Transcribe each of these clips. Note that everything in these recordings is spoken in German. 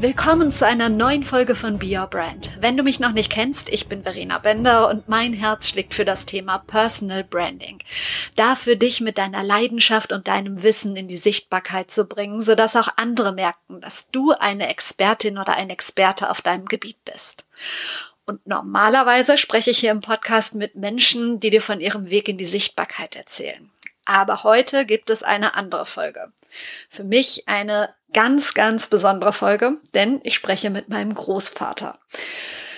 Willkommen zu einer neuen Folge von Be Your Brand. Wenn du mich noch nicht kennst, ich bin Verena Bender und mein Herz schlägt für das Thema Personal Branding. Dafür dich mit deiner Leidenschaft und deinem Wissen in die Sichtbarkeit zu bringen, sodass auch andere merken, dass du eine Expertin oder ein Experte auf deinem Gebiet bist. Und normalerweise spreche ich hier im Podcast mit Menschen, die dir von ihrem Weg in die Sichtbarkeit erzählen. Aber heute gibt es eine andere Folge. Für mich eine ganz, ganz besondere Folge, denn ich spreche mit meinem Großvater.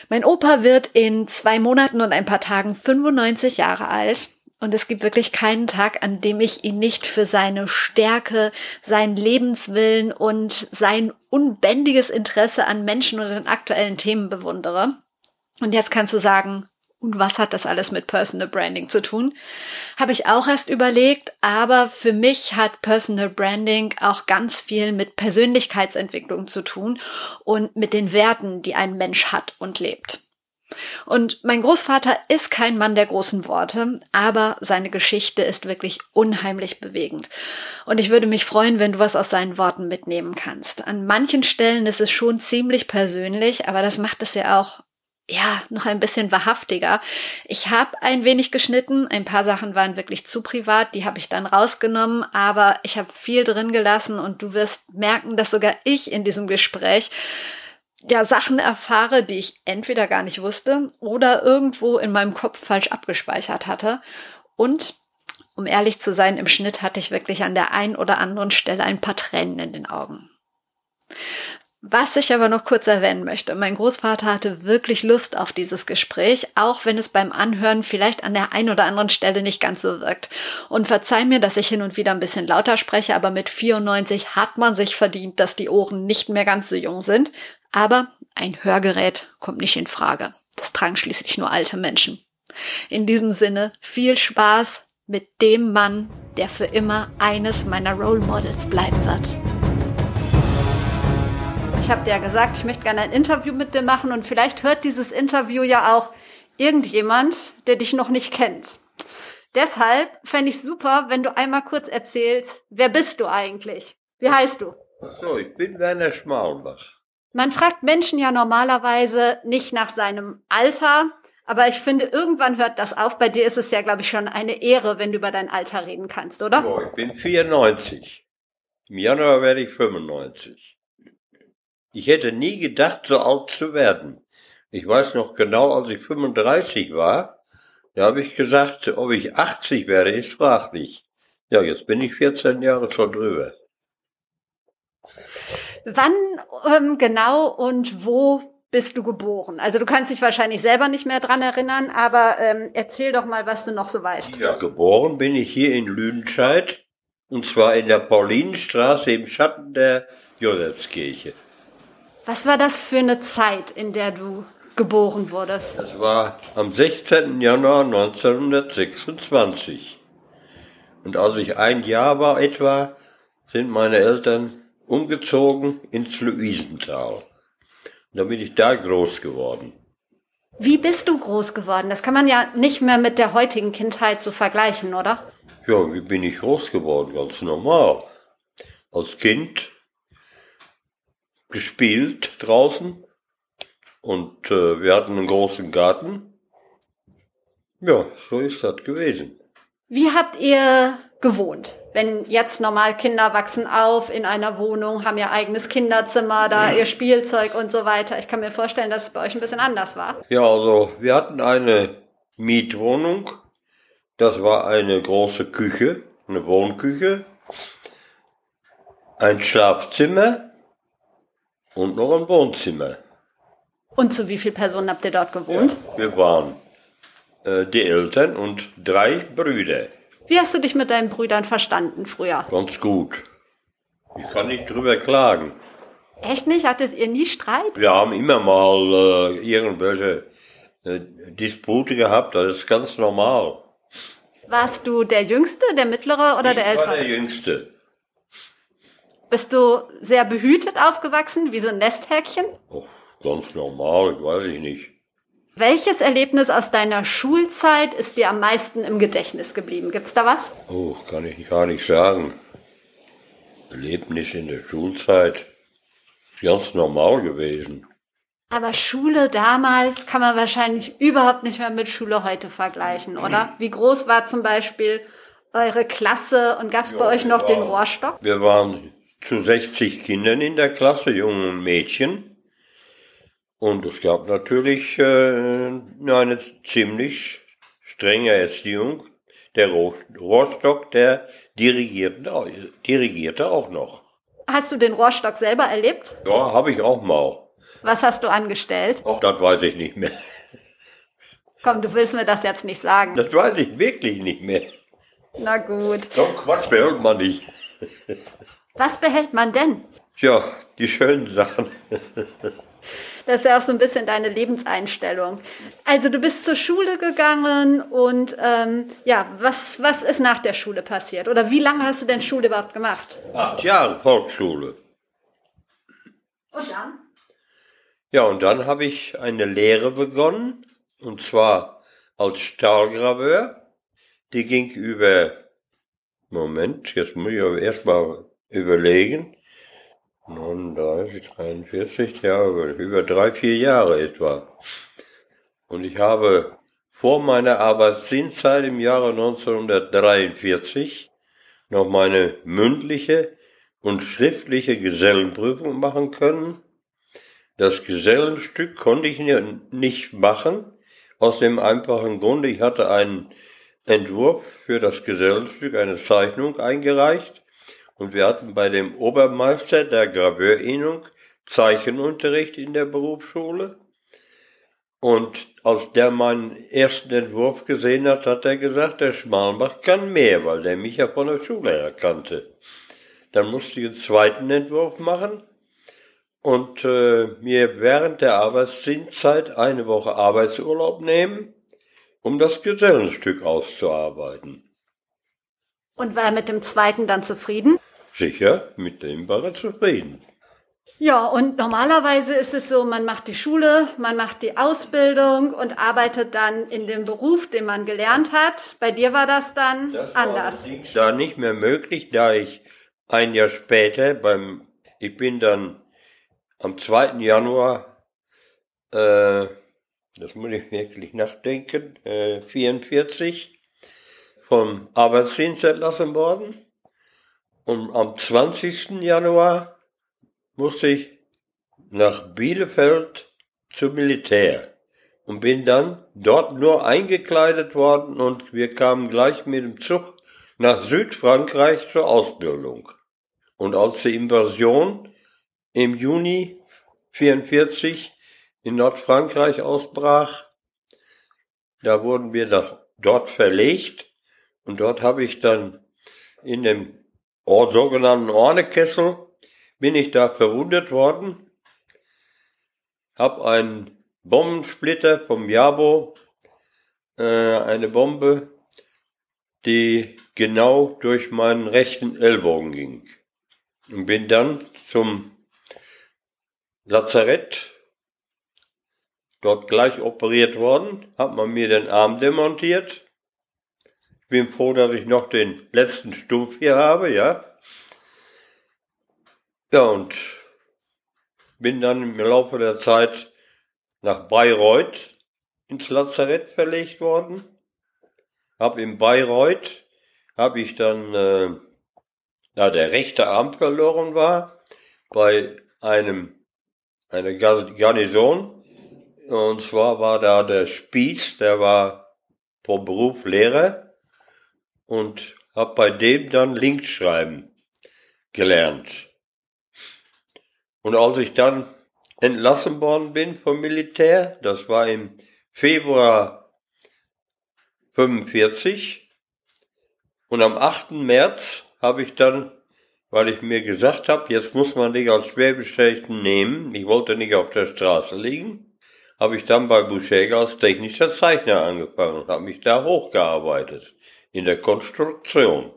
Mein Opa wird in zwei Monaten und ein paar Tagen 95 Jahre alt. Und es gibt wirklich keinen Tag, an dem ich ihn nicht für seine Stärke, seinen Lebenswillen und sein unbändiges Interesse an Menschen und den aktuellen Themen bewundere. Und jetzt kannst du sagen, und was hat das alles mit Personal Branding zu tun? Habe ich auch erst überlegt, aber für mich hat Personal Branding auch ganz viel mit Persönlichkeitsentwicklung zu tun und mit den Werten, die ein Mensch hat und lebt. Und mein Großvater ist kein Mann der großen Worte, aber seine Geschichte ist wirklich unheimlich bewegend. Und ich würde mich freuen, wenn du was aus seinen Worten mitnehmen kannst. An manchen Stellen ist es schon ziemlich persönlich, aber das macht es ja auch ja, noch ein bisschen wahrhaftiger. Ich habe ein wenig geschnitten, ein paar Sachen waren wirklich zu privat, die habe ich dann rausgenommen, aber ich habe viel drin gelassen und du wirst merken, dass sogar ich in diesem Gespräch ja Sachen erfahre, die ich entweder gar nicht wusste oder irgendwo in meinem Kopf falsch abgespeichert hatte. Und um ehrlich zu sein, im Schnitt hatte ich wirklich an der einen oder anderen Stelle ein paar Tränen in den Augen. Was ich aber noch kurz erwähnen möchte, mein Großvater hatte wirklich Lust auf dieses Gespräch, auch wenn es beim Anhören vielleicht an der einen oder anderen Stelle nicht ganz so wirkt. Und verzeih mir, dass ich hin und wieder ein bisschen lauter spreche, aber mit 94 hat man sich verdient, dass die Ohren nicht mehr ganz so jung sind. Aber ein Hörgerät kommt nicht in Frage. Das tragen schließlich nur alte Menschen. In diesem Sinne viel Spaß mit dem Mann, der für immer eines meiner Role Models bleiben wird. Ich habe dir ja gesagt, ich möchte gerne ein Interview mit dir machen und vielleicht hört dieses Interview ja auch irgendjemand, der dich noch nicht kennt. Deshalb fände ich super, wenn du einmal kurz erzählst, wer bist du eigentlich? Wie heißt du? So, ich bin Werner Schmalenbach. Man fragt Menschen ja normalerweise nicht nach seinem Alter, aber ich finde, irgendwann hört das auf. Bei dir ist es ja, glaube ich, schon eine Ehre, wenn du über dein Alter reden kannst, oder? So, ich bin 94. Im Januar werde ich 95. Ich hätte nie gedacht, so alt zu werden. Ich weiß noch genau, als ich 35 war, da habe ich gesagt, ob ich 80 werde, ist fraglich. Ja, jetzt bin ich 14 Jahre schon drüber. Wann ähm, genau und wo bist du geboren? Also du kannst dich wahrscheinlich selber nicht mehr dran erinnern, aber ähm, erzähl doch mal, was du noch so weißt. Ja, geboren bin ich hier in Lüdenscheid und zwar in der Paulinenstraße im Schatten der Josefskirche. Was war das für eine Zeit, in der du geboren wurdest? Das war am 16. Januar 1926. Und als ich ein Jahr war etwa, sind meine Eltern umgezogen ins Luisental. Und da bin ich da groß geworden. Wie bist du groß geworden? Das kann man ja nicht mehr mit der heutigen Kindheit so vergleichen, oder? Ja, wie bin ich groß geworden? Ganz normal. Als Kind gespielt draußen und äh, wir hatten einen großen Garten. Ja, so ist das gewesen. Wie habt ihr gewohnt? Wenn jetzt normal Kinder wachsen auf in einer Wohnung, haben ihr eigenes Kinderzimmer, da ihr Spielzeug und so weiter. Ich kann mir vorstellen, dass es bei euch ein bisschen anders war. Ja, also wir hatten eine Mietwohnung. Das war eine große Küche, eine Wohnküche, ein Schlafzimmer und noch ein Wohnzimmer. Und zu wie vielen Personen habt ihr dort gewohnt? Ja, wir waren äh, die Eltern und drei Brüder. Wie hast du dich mit deinen Brüdern verstanden früher? Ganz gut. Ich kann nicht drüber klagen. Echt nicht? Hattet ihr nie Streit? Wir haben immer mal äh, irgendwelche äh, Dispute gehabt, das ist ganz normal. Warst du der Jüngste, der Mittlere oder ich der Ältere? war der Jüngste. Bist du sehr behütet aufgewachsen, wie so ein Nesthäkchen? Oh, ganz normal, weiß ich nicht. Welches Erlebnis aus deiner Schulzeit ist dir am meisten im Gedächtnis geblieben? Gibt's da was? Oh, kann ich gar nicht sagen. Erlebnis in der Schulzeit ist ganz normal gewesen. Aber Schule damals kann man wahrscheinlich überhaupt nicht mehr mit Schule heute vergleichen, oder? Wie groß war zum Beispiel eure Klasse und gab's bei euch noch den Rohrstock? Wir waren zu 60 Kindern in der Klasse, Jungen und Mädchen. Und es gab natürlich äh, eine ziemlich strenge Erziehung. Der Rohr Rohrstock, der dirigierte, auch noch. Hast du den Rohrstock selber erlebt? Ja, habe ich auch mal. Was hast du angestellt? Auch das weiß ich nicht mehr. Komm, du willst mir das jetzt nicht sagen. Das weiß ich wirklich nicht mehr. Na gut. So Quatsch behält man nicht. Was behält man denn? Tja, die schönen Sachen. Das ist ja auch so ein bisschen deine Lebenseinstellung. Also du bist zur Schule gegangen und ähm, ja, was, was ist nach der Schule passiert? Oder wie lange hast du denn Schule überhaupt gemacht? Acht Jahre Volksschule. Und dann? Ja, und dann habe ich eine Lehre begonnen, und zwar als Stahlgraveur. Die ging über, Moment, jetzt muss ich aber erstmal überlegen, 39, 43, ja, über drei, vier Jahre etwa. Und ich habe vor meiner Arbeitsdienstzeit im Jahre 1943 noch meine mündliche und schriftliche Gesellenprüfung machen können. Das Gesellenstück konnte ich nicht machen, aus dem einfachen Grunde, ich hatte einen Entwurf für das Gesellenstück, eine Zeichnung eingereicht und wir hatten bei dem Obermeister der Graveurinnung Zeichenunterricht in der Berufsschule. Und als der meinen ersten Entwurf gesehen hat, hat er gesagt, der Schmalbach kann mehr, weil der mich ja von der Schule her kannte. Dann musste ich einen zweiten Entwurf machen und äh, mir während der Arbeitsdienstzeit eine Woche Arbeitsurlaub nehmen, um das Gesellenstück auszuarbeiten. Und war er mit dem zweiten dann zufrieden? Sicher, mit dem war er zufrieden. Ja, und normalerweise ist es so, man macht die Schule, man macht die Ausbildung und arbeitet dann in dem Beruf, den man gelernt hat. Bei dir war das dann das anders. War da nicht mehr möglich, da ich ein Jahr später beim, ich bin dann am 2. Januar, äh, das muss ich wirklich nachdenken, äh, 44, vom Arbeitsdienst entlassen worden. Und am 20. Januar musste ich nach Bielefeld zum Militär und bin dann dort nur eingekleidet worden und wir kamen gleich mit dem Zug nach Südfrankreich zur Ausbildung. Und als die Invasion im Juni 44 in Nordfrankreich ausbrach, da wurden wir dort verlegt und dort habe ich dann in dem sogenannten Ornekessel bin ich da verwundet worden, habe einen Bombensplitter vom Jabo, äh, eine Bombe, die genau durch meinen rechten Ellbogen ging. Und bin dann zum Lazarett, dort gleich operiert worden, hat man mir den Arm demontiert. Bin froh, dass ich noch den letzten Stumpf hier habe, ja. Ja, und bin dann im Laufe der Zeit nach Bayreuth ins Lazarett verlegt worden. Hab in Bayreuth, habe ich dann, äh, da der rechte Arm verloren war, bei einem eine Garnison. Und zwar war da der Spieß, der war vom Beruf Lehrer und habe bei dem dann Links schreiben gelernt. Und als ich dann entlassen worden bin vom Militär, das war im Februar 45, und am 8. März habe ich dann weil ich mir gesagt habe, jetzt muss man dich als Schwerbeschädigten nehmen. Ich wollte nicht auf der Straße liegen. Habe ich dann bei Boucher als technischer Zeichner angefangen und habe mich da hochgearbeitet in der Konstruktion.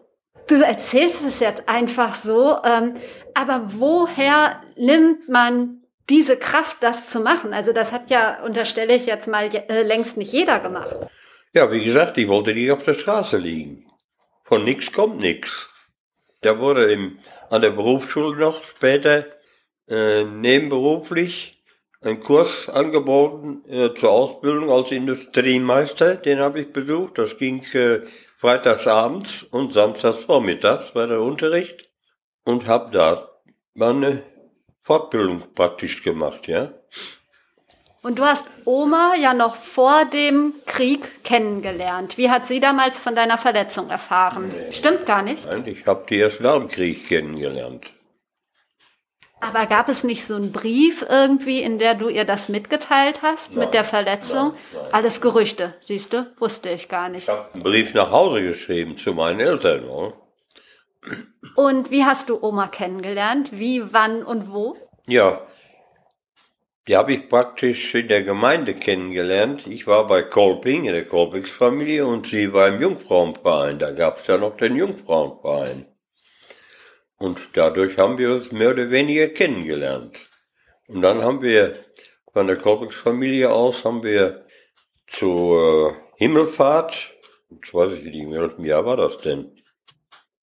Du erzählst es jetzt einfach so, ähm, aber woher nimmt man diese Kraft, das zu machen? Also das hat ja, unterstelle ich jetzt mal, äh, längst nicht jeder gemacht. Ja, wie gesagt, ich wollte nicht auf der Straße liegen. Von nichts kommt nichts. Da wurde im, an der Berufsschule noch später äh, nebenberuflich ein Kurs angeboten äh, zur Ausbildung als Industriemeister. Den habe ich besucht. Das ging äh, freitagsabends und samstags vormittags war der Unterricht und habe da meine Fortbildung praktisch gemacht, ja. Und du hast Oma ja noch vor dem Krieg kennengelernt. Wie hat sie damals von deiner Verletzung erfahren? Nee. Stimmt gar nicht. Nein, ich habe die erst nach dem Krieg kennengelernt. Aber gab es nicht so einen Brief irgendwie, in der du ihr das mitgeteilt hast nein, mit der Verletzung? Nein, nein. Alles Gerüchte, siehst du? Wusste ich gar nicht. Ich habe einen Brief nach Hause geschrieben zu meinen Eltern. Oder? Und wie hast du Oma kennengelernt? Wie, wann und wo? Ja, die habe ich praktisch in der Gemeinde kennengelernt. Ich war bei Kolping, in der Kolpingsfamilie, und sie war im Jungfrauenverein. Da gab es ja noch den Jungfrauenverein. Und dadurch haben wir uns mehr oder weniger kennengelernt. Und dann haben wir von der Kolpingsfamilie aus haben wir zur Himmelfahrt, ich weiß nicht, in welchem Jahr war das denn?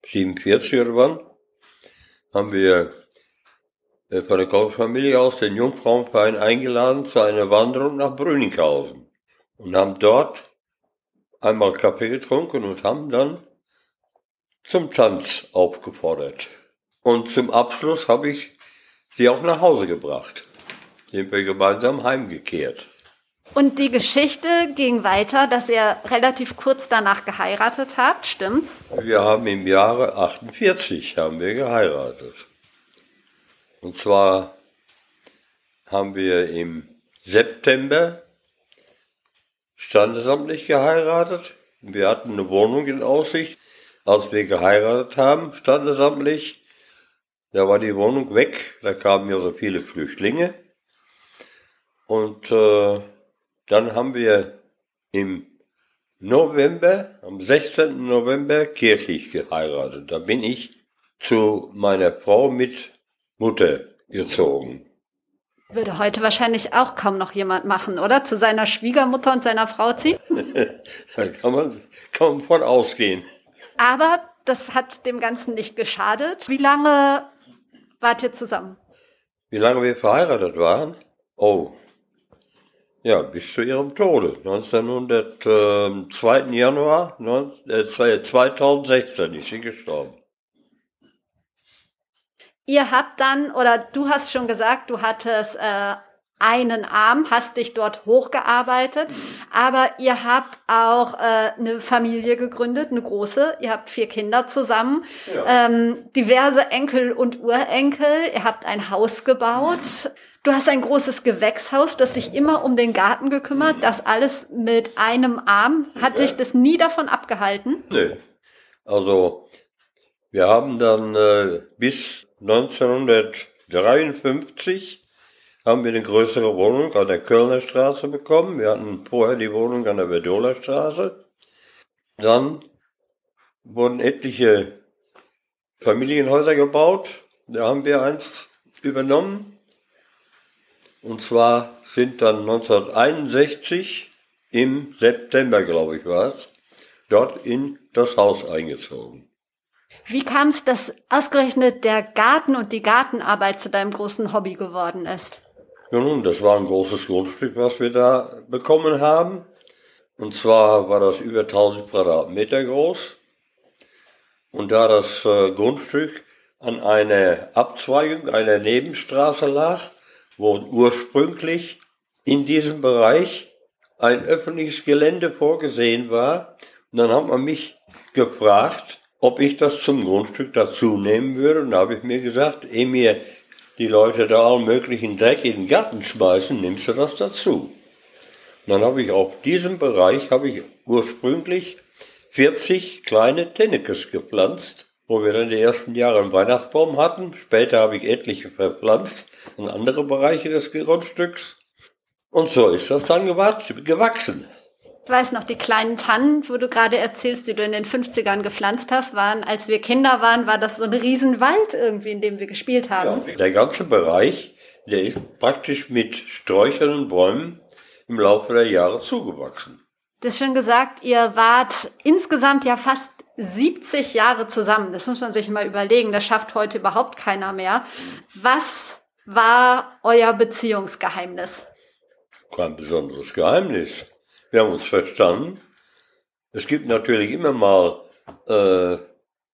47 oder wann? Haben wir äh, von der Kaufsfamilie aus den Jungfrauenverein eingeladen zu einer Wanderung nach Brüninghausen und haben dort einmal Kaffee getrunken und haben dann zum Tanz aufgefordert. Und zum Abschluss habe ich sie auch nach Hause gebracht. Sind wir gemeinsam heimgekehrt. Und die Geschichte ging weiter, dass ihr relativ kurz danach geheiratet habt, stimmt's? Wir haben im Jahre 48 haben wir geheiratet. Und zwar haben wir im September standesamtlich geheiratet. Wir hatten eine Wohnung in Aussicht. Als wir geheiratet haben, standesamtlich, da war die Wohnung weg. Da kamen ja so viele Flüchtlinge. Und äh, dann haben wir im November, am 16. November kirchlich geheiratet. Da bin ich zu meiner Frau mit Mutter gezogen. Würde heute wahrscheinlich auch kaum noch jemand machen, oder? Zu seiner Schwiegermutter und seiner Frau ziehen? da kann man, kann man von ausgehen. Aber das hat dem Ganzen nicht geschadet. Wie lange wart ihr zusammen? Wie lange wir verheiratet waren? Oh, ja, bis zu ihrem Tode. 1900, äh, 2. Januar 19, äh, 2016 ist sie gestorben. Ihr habt dann, oder du hast schon gesagt, du hattest äh, einen Arm, hast dich dort hochgearbeitet, aber ihr habt auch äh, eine Familie gegründet, eine große. Ihr habt vier Kinder zusammen, ja. ähm, diverse Enkel und Urenkel. Ihr habt ein Haus gebaut. Du hast ein großes Gewächshaus, das dich immer um den Garten gekümmert. Das alles mit einem Arm. Hat ja. dich das nie davon abgehalten? Nee. Also wir haben dann äh, bis 1953 haben wir eine größere Wohnung an der Kölner Straße bekommen. Wir hatten vorher die Wohnung an der Verdoler Straße. Dann wurden etliche Familienhäuser gebaut. Da haben wir eins übernommen. Und zwar sind dann 1961 im September, glaube ich, war es, dort in das Haus eingezogen. Wie kam es, dass ausgerechnet der Garten und die Gartenarbeit zu deinem großen Hobby geworden ist? Ja, nun, das war ein großes Grundstück, was wir da bekommen haben. Und zwar war das über 1000 Quadratmeter groß. Und da das äh, Grundstück an einer Abzweigung einer Nebenstraße lag, wo ursprünglich in diesem Bereich ein öffentliches Gelände vorgesehen war. Und dann hat man mich gefragt, ob ich das zum Grundstück dazu nehmen würde. Und da habe ich mir gesagt, ehe mir die Leute da allen möglichen Dreck in den Garten schmeißen, nimmst du das dazu. Und dann habe ich auf diesem Bereich, habe ich ursprünglich 40 kleine Tennekes gepflanzt, wo wir dann die ersten Jahre einen Weihnachtsbaum hatten. Später habe ich etliche verpflanzt in andere Bereiche des Grundstücks. Und so ist das dann gewachsen. Weiß noch, die kleinen Tannen, wo du gerade erzählst, die du in den 50ern gepflanzt hast, waren, als wir Kinder waren, war das so ein Riesenwald irgendwie, in dem wir gespielt haben. Ja, der ganze Bereich, der ist praktisch mit Sträuchern und Bäumen im Laufe der Jahre zugewachsen. Du hast schon gesagt, ihr wart insgesamt ja fast 70 Jahre zusammen. Das muss man sich mal überlegen. Das schafft heute überhaupt keiner mehr. Was war euer Beziehungsgeheimnis? Kein besonderes Geheimnis. Wir haben uns verstanden. Es gibt natürlich immer mal äh,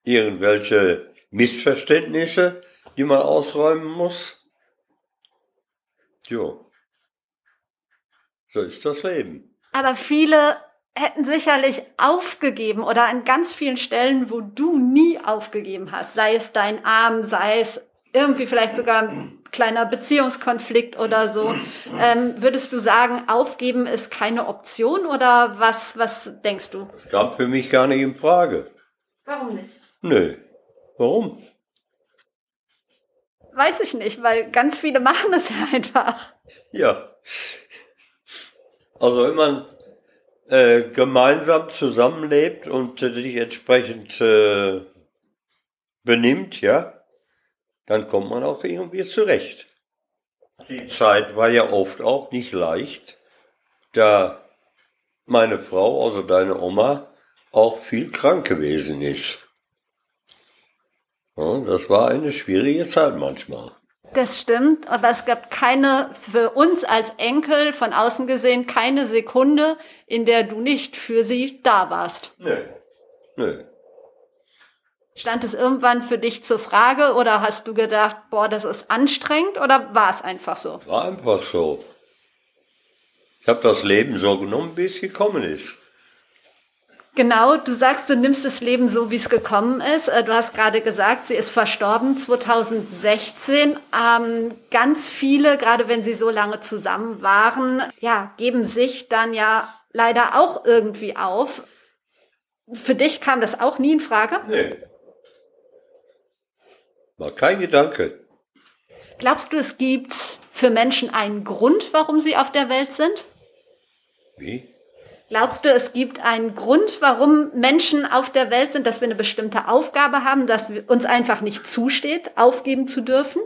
irgendwelche Missverständnisse, die man ausräumen muss. Jo. So ist das Leben. Aber viele hätten sicherlich aufgegeben oder an ganz vielen Stellen, wo du nie aufgegeben hast, sei es dein Arm, sei es irgendwie vielleicht sogar kleiner Beziehungskonflikt oder so. Ähm, würdest du sagen, aufgeben ist keine Option oder was, was denkst du? Kam für mich gar nicht in Frage. Warum nicht? Nö. Warum? Weiß ich nicht, weil ganz viele machen es ja einfach. Ja. Also wenn man äh, gemeinsam zusammenlebt und äh, sich entsprechend äh, benimmt, ja, dann kommt man auch irgendwie zurecht. Die Zeit war ja oft auch nicht leicht, da meine Frau, also deine Oma, auch viel krank gewesen ist. Ja, das war eine schwierige Zeit manchmal. Das stimmt, aber es gab keine, für uns als Enkel von außen gesehen, keine Sekunde, in der du nicht für sie da warst. Nö. Nö. Stand es irgendwann für dich zur Frage oder hast du gedacht, boah, das ist anstrengend oder war es einfach so? War einfach so. Ich habe das Leben so genommen, wie es gekommen ist. Genau, du sagst, du nimmst das Leben so, wie es gekommen ist. Äh, du hast gerade gesagt, sie ist verstorben 2016. Ähm, ganz viele, gerade wenn sie so lange zusammen waren, ja, geben sich dann ja leider auch irgendwie auf. Für dich kam das auch nie in Frage? Nee. War kein Gedanke. Glaubst du, es gibt für Menschen einen Grund, warum sie auf der Welt sind? Wie? Glaubst du, es gibt einen Grund, warum Menschen auf der Welt sind, dass wir eine bestimmte Aufgabe haben, dass uns einfach nicht zusteht, aufgeben zu dürfen?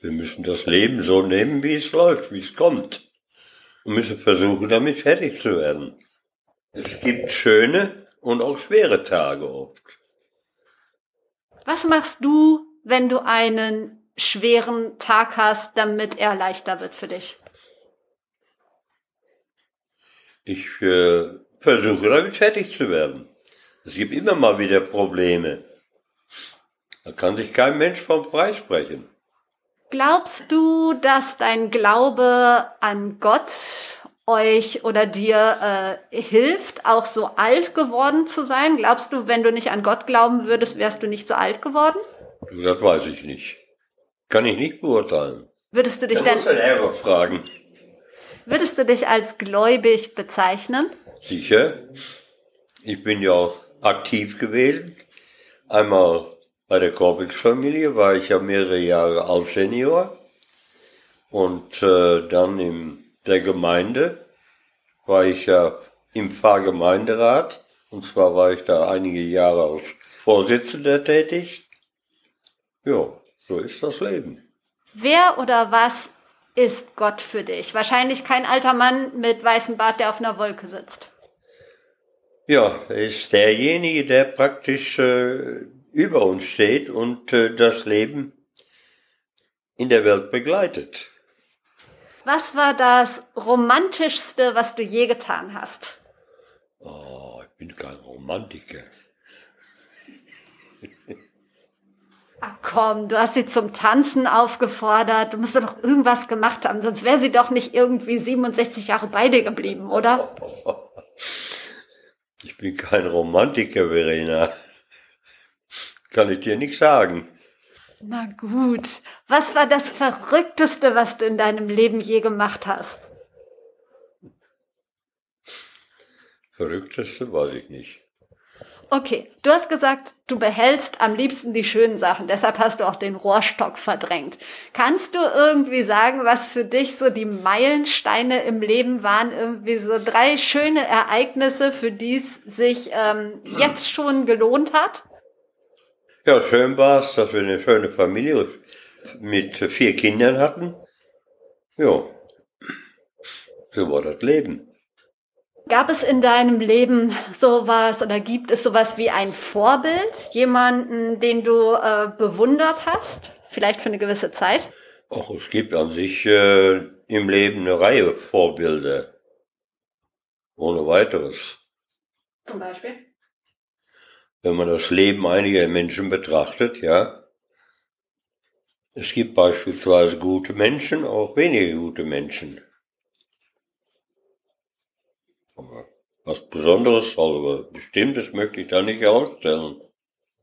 Wir müssen das Leben so nehmen, wie es läuft, wie es kommt. Und müssen versuchen, damit fertig zu werden. Es gibt schöne und auch schwere Tage oft. Was machst du, wenn du einen schweren Tag hast, damit er leichter wird für dich? Ich äh, versuche damit fertig zu werden. Es gibt immer mal wieder Probleme. Da kann sich kein Mensch vom freisprechen. Glaubst du, dass dein Glaube an Gott euch oder dir äh, hilft, auch so alt geworden zu sein? Glaubst du, wenn du nicht an Gott glauben würdest, wärst du nicht so alt geworden? Das weiß ich nicht. Kann ich nicht beurteilen. Würdest du dich Da denn, muss man selber fragen. würdest du dich als gläubig bezeichnen? Sicher. Ich bin ja auch aktiv gewesen. Einmal bei der Korbix-Familie war ich ja mehrere Jahre als Senior. Und äh, dann in der Gemeinde war ich ja im Pfarrgemeinderat. Und zwar war ich da einige Jahre als Vorsitzender tätig. Ja, so ist das Leben. Wer oder was ist Gott für dich? Wahrscheinlich kein alter Mann mit weißem Bart, der auf einer Wolke sitzt. Ja, er ist derjenige, der praktisch äh, über uns steht und äh, das Leben in der Welt begleitet. Was war das Romantischste, was du je getan hast? Oh, ich bin kein Romantiker. Ach komm, du hast sie zum Tanzen aufgefordert. Du musst doch irgendwas gemacht haben, sonst wäre sie doch nicht irgendwie 67 Jahre bei dir geblieben, oder? Ich bin kein Romantiker, Verena. Kann ich dir nicht sagen. Na gut. Was war das Verrückteste, was du in deinem Leben je gemacht hast? Verrückteste weiß ich nicht. Okay, du hast gesagt, du behältst am liebsten die schönen Sachen, deshalb hast du auch den Rohrstock verdrängt. Kannst du irgendwie sagen, was für dich so die Meilensteine im Leben waren, irgendwie so drei schöne Ereignisse, für die es sich ähm, jetzt schon gelohnt hat? Ja, schön war es, dass wir eine schöne Familie mit vier Kindern hatten. Ja, so war das Leben. Gab es in deinem Leben sowas oder gibt es sowas wie ein Vorbild? Jemanden, den du äh, bewundert hast? Vielleicht für eine gewisse Zeit? Ach, es gibt an sich äh, im Leben eine Reihe Vorbilder. Ohne weiteres. Zum Beispiel? Wenn man das Leben einiger Menschen betrachtet, ja. Es gibt beispielsweise gute Menschen, auch weniger gute Menschen. Aber was Besonderes, also Bestimmtes möchte ich da nicht herausstellen.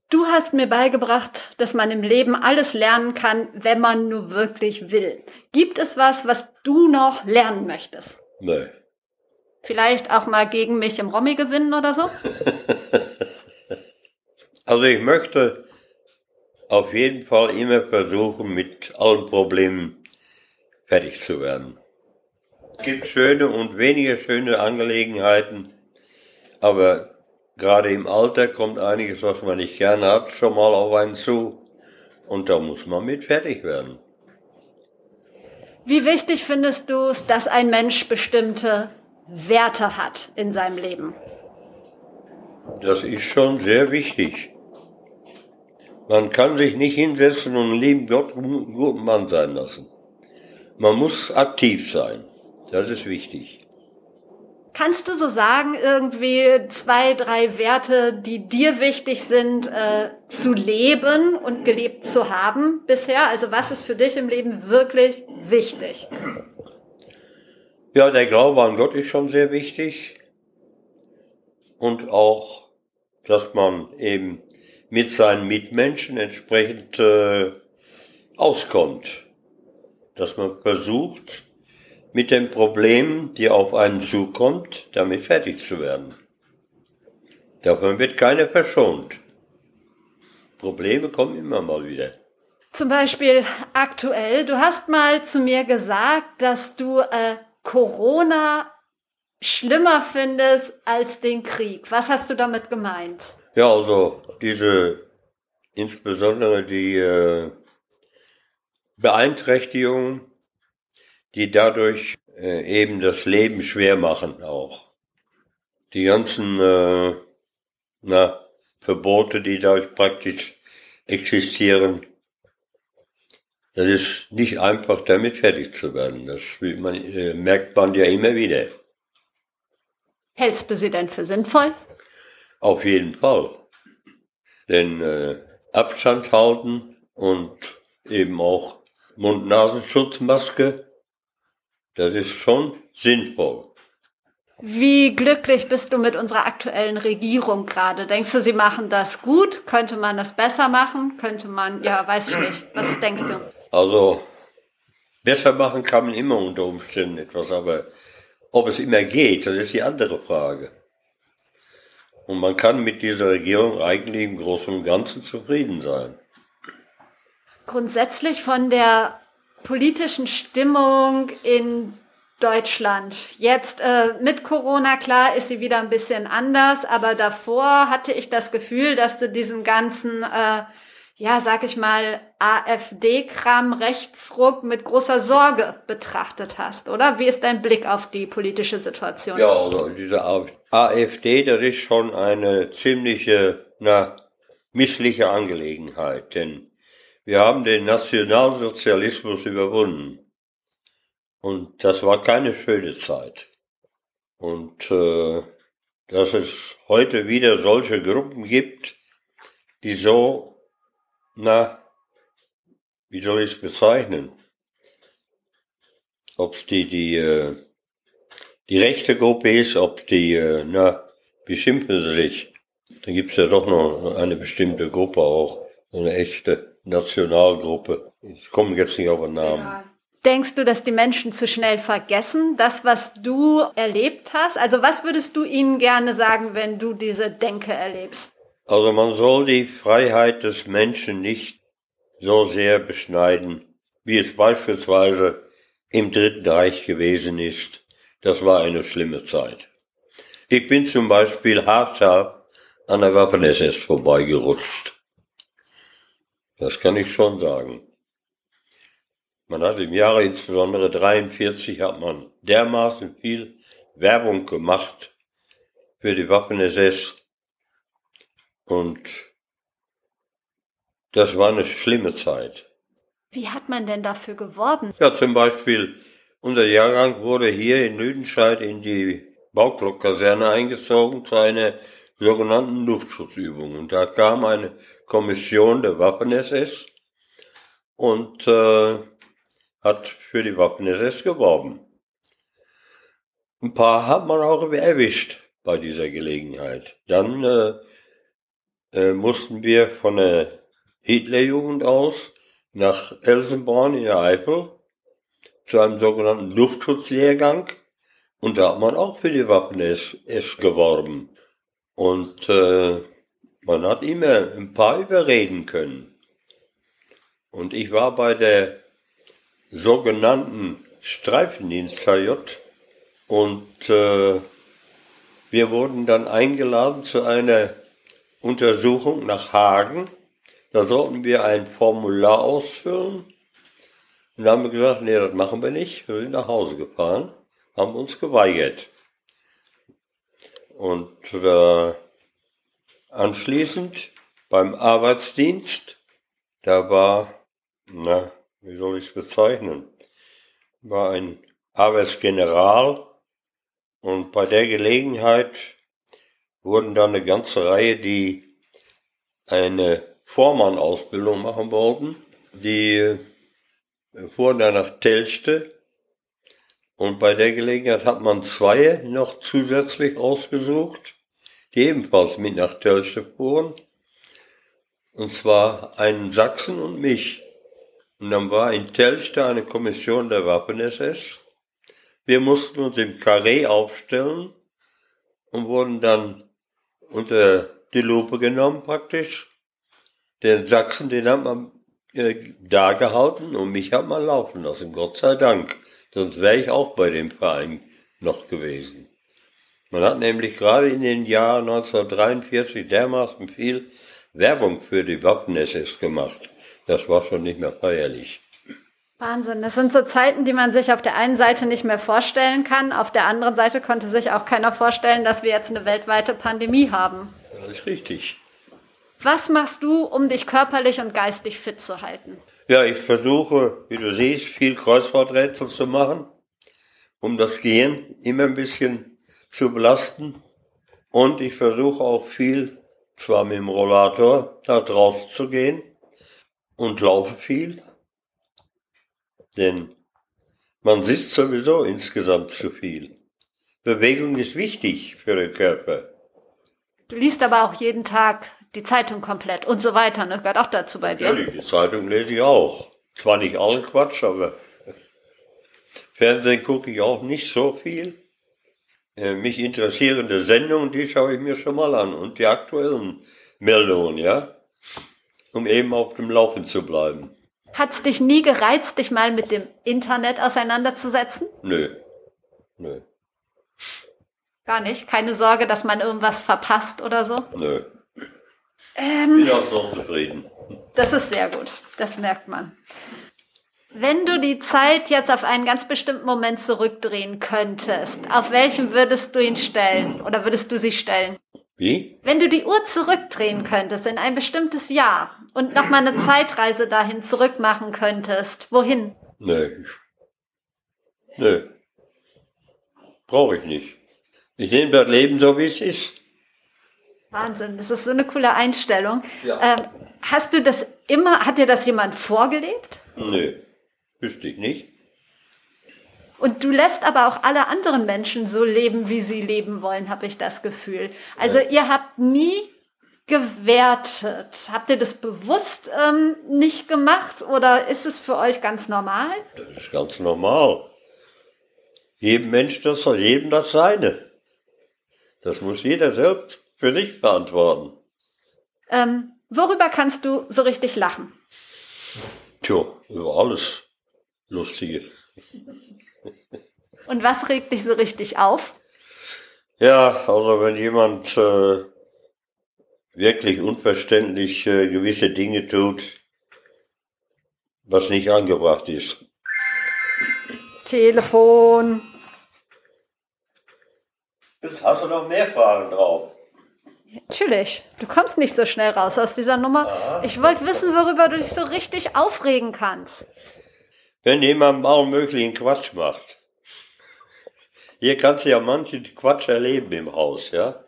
Du hast mir beigebracht, dass man im Leben alles lernen kann, wenn man nur wirklich will. Gibt es was, was du noch lernen möchtest? Nee. Vielleicht auch mal gegen mich im Rommi gewinnen oder so? also ich möchte auf jeden Fall immer versuchen, mit allen Problemen fertig zu werden. Es gibt schöne und weniger schöne Angelegenheiten, aber gerade im Alter kommt einiges, was man nicht gerne hat, schon mal auf einen zu. Und da muss man mit fertig werden. Wie wichtig findest du es, dass ein Mensch bestimmte Werte hat in seinem Leben? Das ist schon sehr wichtig. Man kann sich nicht hinsetzen und lieben Gott einen guten Mann sein lassen. Man muss aktiv sein. Das ist wichtig. Kannst du so sagen, irgendwie zwei, drei Werte, die dir wichtig sind, äh, zu leben und gelebt zu haben bisher? Also was ist für dich im Leben wirklich wichtig? Ja, der Glaube an Gott ist schon sehr wichtig. Und auch, dass man eben mit seinen Mitmenschen entsprechend äh, auskommt. Dass man versucht, mit den Problemen, die auf einen zukommt, damit fertig zu werden. Davon wird keiner verschont. Probleme kommen immer mal wieder. Zum Beispiel aktuell, du hast mal zu mir gesagt, dass du äh, Corona schlimmer findest als den Krieg. Was hast du damit gemeint? Ja, also diese, insbesondere die äh, Beeinträchtigung die dadurch äh, eben das Leben schwer machen auch. Die ganzen äh, na, Verbote, die dadurch praktisch existieren, das ist nicht einfach damit fertig zu werden. Das man, äh, merkt man ja immer wieder. Hältst du sie denn für sinnvoll? Auf jeden Fall. Denn äh, Abstand halten und eben auch Mund-Nasenschutzmaske das ist schon sinnvoll. Wie glücklich bist du mit unserer aktuellen Regierung gerade? Denkst du, sie machen das gut? Könnte man das besser machen? Könnte man, ja, weiß ich nicht. Was denkst du? Also, besser machen kann man immer unter Umständen etwas, aber ob es immer geht, das ist die andere Frage. Und man kann mit dieser Regierung eigentlich im Großen und Ganzen zufrieden sein. Grundsätzlich von der politischen Stimmung in Deutschland. Jetzt äh, mit Corona, klar, ist sie wieder ein bisschen anders, aber davor hatte ich das Gefühl, dass du diesen ganzen, äh, ja, sag ich mal, AfD-Kram, Rechtsruck mit großer Sorge betrachtet hast, oder? Wie ist dein Blick auf die politische Situation? Ja, also diese AfD, das ist schon eine ziemliche, na, missliche Angelegenheit, denn wir haben den Nationalsozialismus überwunden. Und das war keine schöne Zeit. Und äh, dass es heute wieder solche Gruppen gibt, die so, na, wie soll ich es bezeichnen? Ob es die, die, äh, die rechte Gruppe ist, ob die, äh, na, wie schimpfen sie sich? Da gibt's ja doch noch eine bestimmte Gruppe auch, eine echte. Nationalgruppe. Ich komme jetzt nicht auf den Namen. Denkst du, dass die Menschen zu schnell vergessen, das, was du erlebt hast? Also was würdest du ihnen gerne sagen, wenn du diese Denke erlebst? Also man soll die Freiheit des Menschen nicht so sehr beschneiden, wie es beispielsweise im Dritten Reich gewesen ist. Das war eine schlimme Zeit. Ich bin zum Beispiel haarscharf an der Waffen-SS vorbeigerutscht. Das kann ich schon sagen. Man hat im Jahre insbesondere 43 hat man dermaßen viel Werbung gemacht für die Waffen-SS und das war eine schlimme Zeit. Wie hat man denn dafür geworben? Ja, zum Beispiel, unser Jahrgang wurde hier in Lüdenscheid in die Bauklock-Kaserne eingezogen zu einer sogenannten Luftschutzübung. Und da kam eine Kommission der Waffen-SS und äh, hat für die Waffen-SS geworben. Ein paar hat man auch erwischt bei dieser Gelegenheit. Dann äh, äh, mussten wir von der Hitlerjugend aus nach Elsenborn in der Eifel zu einem sogenannten Luftschutzlehrgang und da hat man auch für die Waffen-S geworben. Und äh, man hat immer ein paar überreden können. Und ich war bei der sogenannten Streifendienst HJ und äh, wir wurden dann eingeladen zu einer Untersuchung nach Hagen. Da sollten wir ein Formular ausfüllen. Und da haben wir gesagt, nee, das machen wir nicht. Wir sind nach Hause gefahren, haben uns geweigert. Und äh, anschließend beim Arbeitsdienst, da war, na, wie soll ich es bezeichnen, war ein Arbeitsgeneral und bei der Gelegenheit wurden dann eine ganze Reihe, die eine Vormann-Ausbildung machen wollten, die äh, fuhren dann nach Telchte und bei der Gelegenheit hat man zwei noch zusätzlich ausgesucht, die ebenfalls mit nach Telchte fuhren, und zwar einen Sachsen und mich. Und dann war in Telchte eine Kommission der Waffen-SS. Wir mussten uns im Karree aufstellen und wurden dann unter die Lupe genommen praktisch. Den Sachsen, den hat man äh, da gehalten und mich hat man laufen lassen, Gott sei Dank. Sonst wäre ich auch bei dem Verein noch gewesen. Man hat nämlich gerade in den Jahren 1943 dermaßen viel Werbung für die Waffen-SS gemacht. Das war schon nicht mehr feierlich. Wahnsinn. Das sind so Zeiten, die man sich auf der einen Seite nicht mehr vorstellen kann. Auf der anderen Seite konnte sich auch keiner vorstellen, dass wir jetzt eine weltweite Pandemie haben. Das ist richtig. Was machst du, um dich körperlich und geistig fit zu halten? Ja, ich versuche, wie du siehst, viel Kreuzworträtsel zu machen, um das Gehirn immer ein bisschen zu belasten. Und ich versuche auch viel, zwar mit dem Rollator, da draußen zu gehen und laufe viel denn man sitzt sowieso insgesamt zu viel. Bewegung ist wichtig für den Körper. Du liest aber auch jeden Tag die Zeitung komplett und so weiter, ne? Gehört auch dazu bei dir? Natürlich, die Zeitung lese ich auch. Zwar nicht allen Quatsch, aber Fernsehen gucke ich auch nicht so viel. Äh, mich interessierende Sendungen, die schaue ich mir schon mal an und die aktuellen Meldungen, ja, um eben auf dem Laufen zu bleiben. Hat es dich nie gereizt, dich mal mit dem Internet auseinanderzusetzen? Nö. Nö. Gar nicht? Keine Sorge, dass man irgendwas verpasst oder so? Nö. Ähm, Bin auch so zufrieden. Das ist sehr gut. Das merkt man. Wenn du die Zeit jetzt auf einen ganz bestimmten Moment zurückdrehen könntest, auf welchen würdest du ihn stellen oder würdest du sie stellen? Wie? Wenn du die Uhr zurückdrehen könntest in ein bestimmtes Jahr und nochmal eine Zeitreise dahin zurück machen könntest, wohin? Nö. Nö. Brauche ich nicht. Ich nehme das Leben so, wie es ist. Wahnsinn, das ist so eine coole Einstellung. Ja. Ähm, hast du das immer, hat dir das jemand vorgelebt? Nö. Wüsste ich nicht. Und du lässt aber auch alle anderen Menschen so leben, wie sie leben wollen, habe ich das Gefühl. Also Ja. ihr habt nie gewertet. Habt ihr das bewusst ähm, nicht gemacht oder ist es für euch ganz normal? Das ist ganz normal. Jedem Mensch das soll jedem das Seine. Das muss jeder selbst für sich beantworten. Ähm, worüber kannst du so richtig lachen? Tja, über alles Lustige. Und was regt dich so richtig auf? Ja, also wenn jemand äh, wirklich unverständlich äh, gewisse Dinge tut, was nicht angebracht ist. Telefon. Hast du noch mehr Fragen drauf? Natürlich. Du kommst nicht so schnell raus aus dieser Nummer. Aha. Ich wollte wissen, worüber du dich so richtig aufregen kannst. Wenn jemand allen möglichen Quatsch macht. Hier kannst du ja manchen Quatsch erleben im Haus, ja.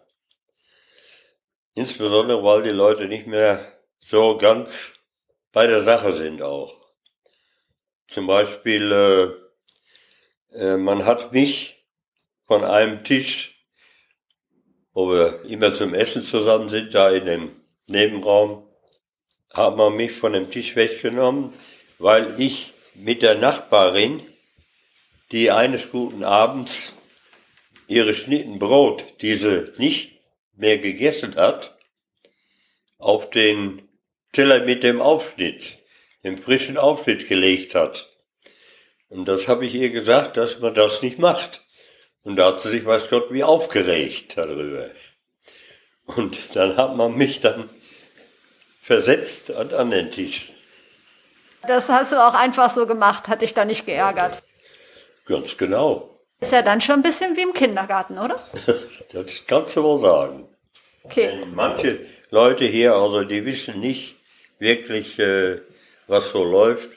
Insbesondere, weil die Leute nicht mehr so ganz bei der Sache sind auch. Zum Beispiel, äh, äh, man hat mich von einem Tisch, wo wir immer zum Essen zusammen sind, da in dem Nebenraum, hat man mich von dem Tisch weggenommen, weil ich mit der Nachbarin, die eines guten Abends ihre Schnitten Brot, die sie nicht mehr gegessen hat, auf den Teller mit dem Aufschnitt, dem frischen Aufschnitt gelegt hat. Und das habe ich ihr gesagt, dass man das nicht macht. Und da hat sie sich, weiß Gott, wie aufgeregt darüber. Und dann hat man mich dann versetzt an, an den Tisch. Das hast du auch einfach so gemacht, hat dich da nicht geärgert. Ganz genau. Ist ja dann schon ein bisschen wie im Kindergarten, oder? Das kannst du wohl sagen. Okay. Denn manche Leute hier, also die wissen nicht wirklich, äh, was so läuft.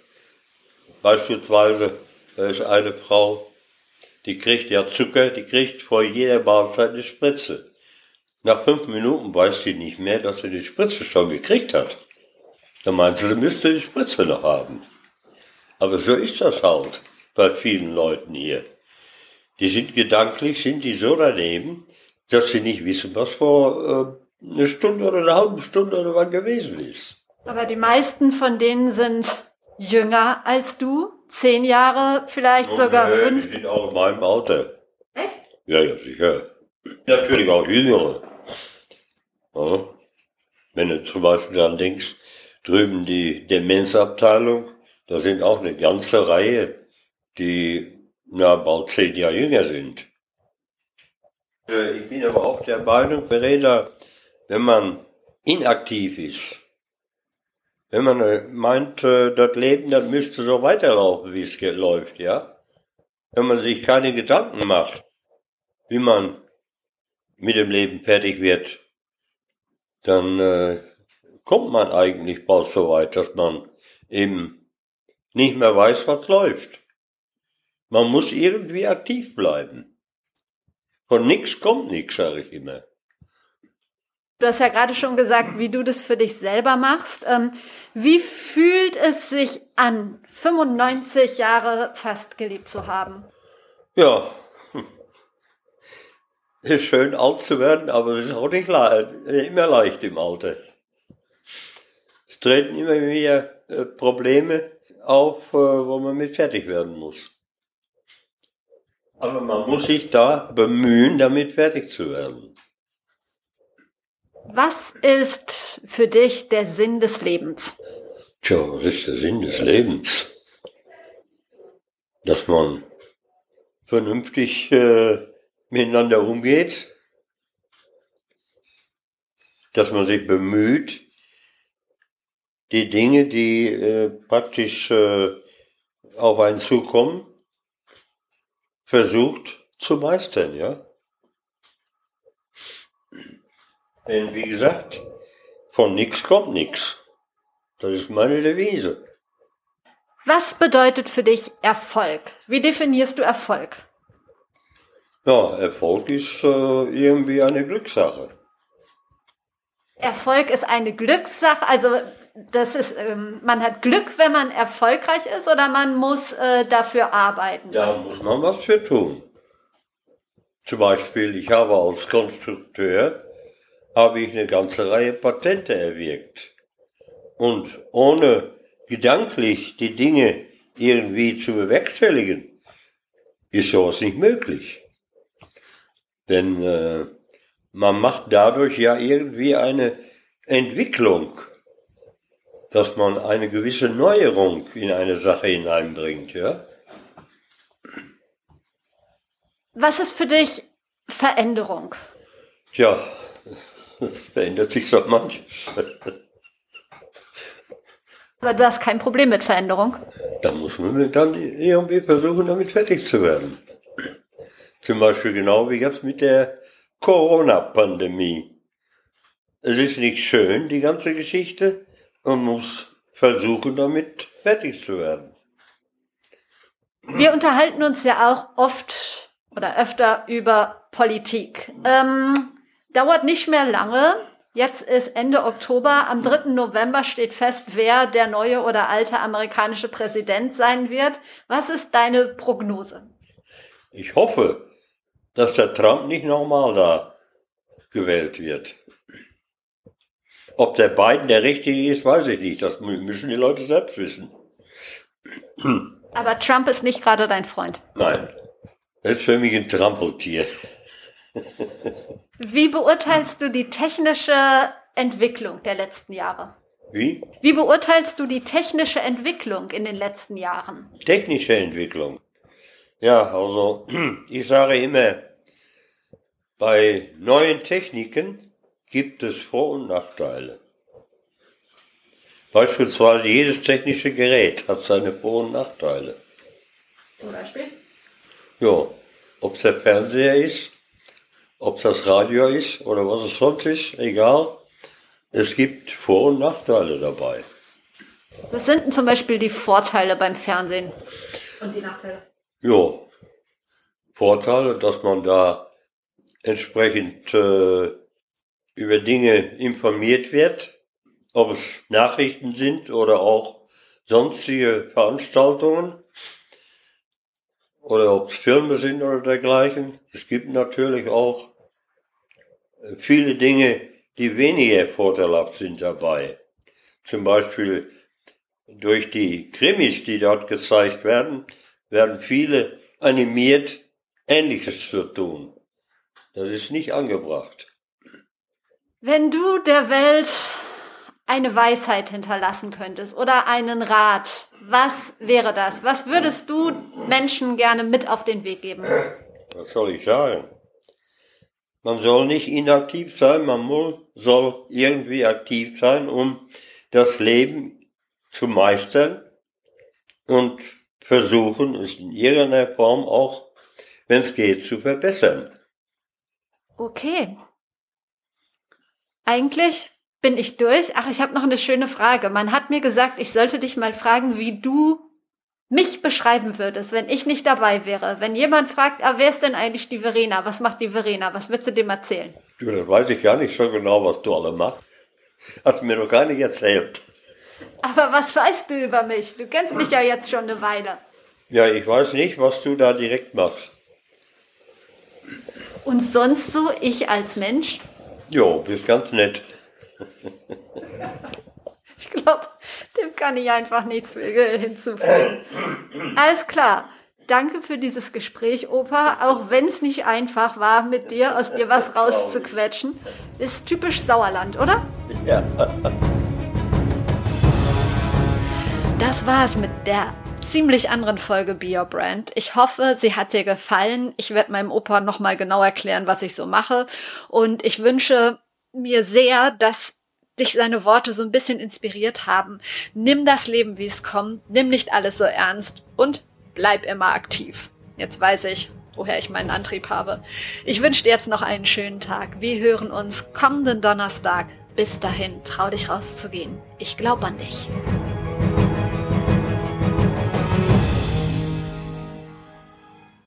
Beispielsweise, ist eine Frau, die kriegt ja Zucker, die kriegt vor jeder Mahlzeit eine Spritze. Nach fünf Minuten weiß die nicht mehr, dass sie die Spritze schon gekriegt hat. Da meint sie, sie müsste die Spritze noch haben. Aber so ist das halt bei vielen Leuten hier. Die sind gedanklich, sind die so daneben, dass sie nicht wissen, was vor äh, eine Stunde oder eine halbe Stunde oder wann gewesen ist. Aber die meisten von denen sind jünger als du. Zehn Jahre, vielleicht sogar Und, äh, fünf. Die sind auch in meinem Alter. Echt? Ja, ja, sicher. Natürlich auch Jüngere. Ja. Wenn du zum Beispiel dann denkst, drüben die Demenzabteilung, da sind auch eine ganze Reihe, die na, bald zehn Jahre jünger sind. Äh, Ich bin aber auch der Meinung, Verena, wenn man inaktiv ist, wenn man äh, meint, äh, das Leben, das müsste so weiterlaufen, wie es läuft, ja. Wenn man sich keine Gedanken macht, wie man mit dem Leben fertig wird, dann äh, kommt man eigentlich bald so weit, dass man eben nicht mehr weiß, was läuft. Man muss irgendwie aktiv bleiben. Von nix kommt nix, sage ich immer. Du hast ja gerade schon gesagt, wie du das für dich selber machst. Ähm, wie fühlt es sich an, 95 Jahre fast gelebt zu haben? Ja, ist schön alt zu werden, aber es ist auch nicht le immer leicht im Alter. Es treten immer wieder äh, Probleme auf, äh, wo man mit fertig werden muss. Aber man muss sich da bemühen, damit fertig zu werden. Was ist für dich der Sinn des Lebens? Tja, was ist der Sinn des Lebens? Dass man vernünftig äh, miteinander umgeht, dass man sich bemüht, die Dinge, die äh, praktisch äh, auf einen zukommen, versucht zu meistern, ja. Denn wie gesagt, von nichts kommt nichts. Das ist meine Devise. Was bedeutet für dich Erfolg? Wie definierst du Erfolg? Ja, Erfolg ist äh, irgendwie eine Glückssache. Erfolg ist eine Glückssache, also das ist, ähm, man hat Glück, wenn man erfolgreich ist, oder man muss äh, dafür arbeiten. Da Was- muss man was für tun. Zum Beispiel, ich habe als Konstrukteur habe ich eine ganze Reihe Patente erwirkt. Und ohne gedanklich die Dinge irgendwie zu bewerkstelligen, ist sowas nicht möglich. Denn äh, man macht dadurch ja irgendwie eine, Entwicklung, dass man eine gewisse Neuerung in eine Sache hineinbringt, ja. Was ist für dich Veränderung? Tja, es verändert sich so manches. Aber du hast kein Problem mit Veränderung. Da muss man dann irgendwie versuchen, damit fertig zu werden. Zum Beispiel genau wie jetzt mit der Corona-Pandemie. Es ist nicht schön, die ganze Geschichte. Man muss versuchen, damit fertig zu werden. Wir unterhalten uns ja auch oft oder öfter über Politik. Ähm, dauert nicht mehr lange. Jetzt ist Ende Oktober. Am 3. November steht fest, wer der neue oder alte amerikanische Präsident sein wird. Was ist deine Prognose? Ich hoffe, dass der Trump nicht nochmal da gewählt wird. Ob der Biden der Richtige ist, weiß ich nicht. Das müssen die Leute selbst wissen. Aber Trump ist nicht gerade dein Freund. Nein, er ist für mich ein Trampeltier. Wie beurteilst du die technische Entwicklung der letzten Jahre? Wie? Wie beurteilst du die technische Entwicklung in den letzten Jahren? Technische Entwicklung. Ja, also ich sage immer, bei neuen Techniken gibt es Vor- und Nachteile. Beispielsweise jedes technische Gerät hat seine Vor- und Nachteile. Zum Beispiel? Ja, ob es der Fernseher ist, ob das Radio ist oder was es sonst ist, egal. Es gibt Vor- und Nachteile dabei. Was sind denn zum Beispiel die Vorteile beim Fernsehen und die Nachteile? Ja, Vorteile, dass man da entsprechend äh, über Dinge informiert wird, ob es Nachrichten sind oder auch sonstige Veranstaltungen oder ob es Filme sind oder dergleichen. Es gibt natürlich auch äh, viele Dinge, die weniger vorteilhaft sind dabei. Zum Beispiel durch die Krimis, die dort gezeigt werden, werden viele animiert, Ähnliches zu tun. Das ist nicht angebracht. Wenn du der Welt eine Weisheit hinterlassen könntest oder einen Rat, was wäre das? Was würdest du Menschen gerne mit auf den Weg geben? Was soll ich sagen? Man soll nicht inaktiv sein, man soll irgendwie aktiv sein, um das Leben zu meistern und versuchen, es in irgendeiner Form auch, wenn es geht, zu verbessern. Okay. Eigentlich bin ich durch. Ach, ich habe noch eine schöne Frage. Man hat mir gesagt, ich sollte dich mal fragen, wie du mich beschreiben würdest, wenn ich nicht dabei wäre. Wenn jemand fragt, ah, wer ist denn eigentlich die Verena? Was macht die Verena? Was würdest du dem erzählen? Du, das weiß ich gar nicht so genau, was du alle machst. Hast mir noch gar nicht erzählt. Aber was weißt du über mich? Du kennst mich ja jetzt schon eine Weile. Ja, ich weiß nicht, was du da direkt machst. Und sonst so, ich als Mensch? Jo, bist ganz nett. Ich glaube, dem kann ich einfach nichts hinzufügen. Alles klar. Danke für dieses Gespräch, Opa. Auch wenn es nicht einfach war, mit dir aus dir was rauszuquetschen. Ist typisch Sauerland, oder? Ja. Das war's mit der ziemlich anderen Folge Be Your Brand. Ich hoffe, sie hat dir gefallen. Ich werde meinem Opa nochmal genau erklären, was ich so mache. Und ich wünsche mir sehr, dass dich seine Worte so ein bisschen inspiriert haben. Nimm das Leben, wie es kommt. Nimm nicht alles so ernst und bleib immer aktiv. Jetzt weiß ich, woher ich meinen Antrieb habe. Ich wünsche dir jetzt noch einen schönen Tag. Wir hören uns kommenden Donnerstag. Bis dahin, trau dich rauszugehen. Ich glaube an dich.